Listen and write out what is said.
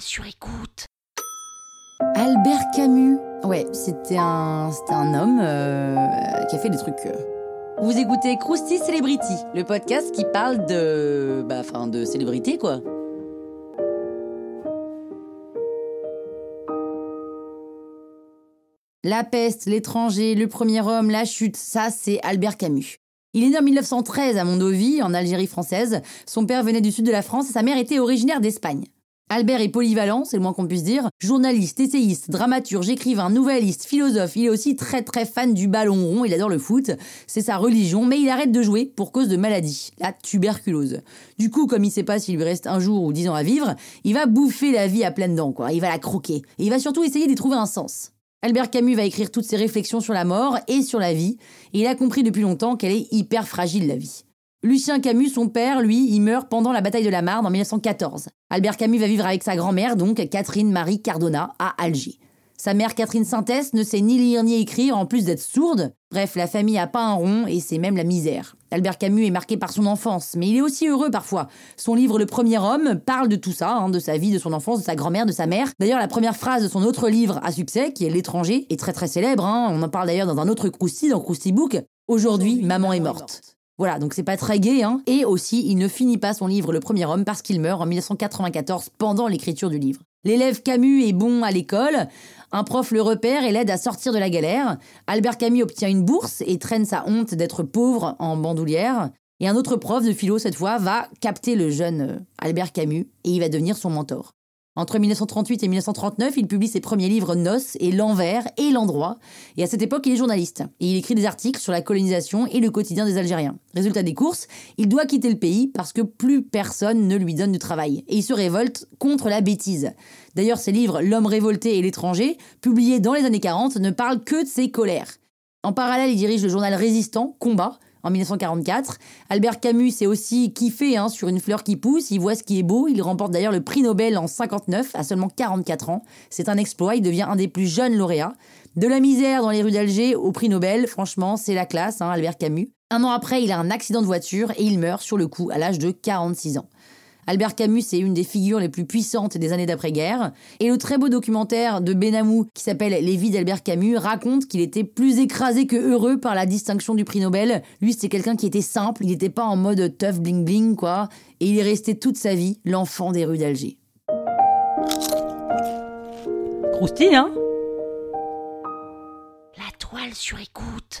sur. Albert Camus. Ouais, c'était un, c'était un homme euh, qui a fait des trucs. euh. Vous écoutez Krusty Celebrity, le podcast qui parle de, bah, de célébrité quoi. La peste, l'étranger, le premier homme, la chute, ça c'est Albert Camus. Il est né en 1913 à Mondovie, en Algérie française. Son père venait du sud de la France et sa mère était originaire d'Espagne. Albert est polyvalent, c'est le moins qu'on puisse dire. Journaliste, essayiste, dramaturge, écrivain, nouvelliste, philosophe. Il est aussi très très fan du ballon rond, il adore le foot. C'est sa religion, mais il arrête de jouer pour cause de maladie, la tuberculose. Du coup, comme il sait pas s'il lui reste un jour ou dix ans à vivre, il va bouffer la vie à pleines dents, quoi. Il va la croquer. Et il va surtout essayer d'y trouver un sens. Albert Camus va écrire toutes ses réflexions sur la mort et sur la vie, et il a compris depuis longtemps qu'elle est hyper fragile la vie. Lucien Camus, son père, lui, il meurt pendant la bataille de la Marne en 1914. Albert Camus va vivre avec sa grand-mère, donc Catherine Marie Cardona, à Alger. Sa mère Catherine Sintès ne sait ni lire ni écrire, en plus d'être sourde. Bref, la famille a pas un rond et c'est même la misère. Albert Camus est marqué par son enfance, mais il est aussi heureux parfois. Son livre Le Premier Homme parle de tout ça, hein, de sa vie, de son enfance, de sa grand-mère, de sa mère. D'ailleurs, la première phrase de son autre livre à succès, qui est L'étranger, est très très célèbre. hein. On en parle d'ailleurs dans un autre Krusty, dans Krusty Book. Aujourd'hui, maman est morte. Voilà, donc c'est pas très gai, hein. Et aussi, il ne finit pas son livre Le Premier Homme parce qu'il meurt en 1994 pendant l'écriture du livre. L'élève Camus est bon à l'école, un prof le repère et l'aide à sortir de la galère. Albert Camus obtient une bourse et traîne sa honte d'être pauvre en bandoulière. Et un autre prof de philo, cette fois, va capter le jeune euh, Albert Camus et il va devenir son mentor. Entre 1938 et 1939, il publie ses premiers livres Noces et L'Envers et L'Endroit. Et à cette époque, il est journaliste. Et il écrit des articles sur la colonisation et le quotidien des Algériens. Résultat des courses, il doit quitter le pays parce que plus personne ne lui donne du travail. Et il se révolte contre la bêtise. D'ailleurs, ses livres L'homme révolté et l'étranger, publiés dans les années 40, ne parlent que de ses colères. En parallèle, il dirige le journal résistant, Combat, en 1944. Albert Camus s'est aussi kiffé hein, sur une fleur qui pousse, il voit ce qui est beau, il remporte d'ailleurs le prix Nobel en 59 à seulement 44 ans. C'est un exploit, il devient un des plus jeunes lauréats. De la misère dans les rues d'Alger au prix Nobel, franchement, c'est la classe, hein, Albert Camus. Un an après, il a un accident de voiture et il meurt sur le coup à l'âge de 46 ans. Albert Camus est une des figures les plus puissantes des années d'après-guerre. Et le très beau documentaire de Benamou qui s'appelle Les vies d'Albert Camus raconte qu'il était plus écrasé que heureux par la distinction du prix Nobel. Lui, c'était quelqu'un qui était simple, il n'était pas en mode tough bling bling, quoi. Et il est resté toute sa vie l'enfant des rues d'Alger. Croustille, hein? La toile sur écoute.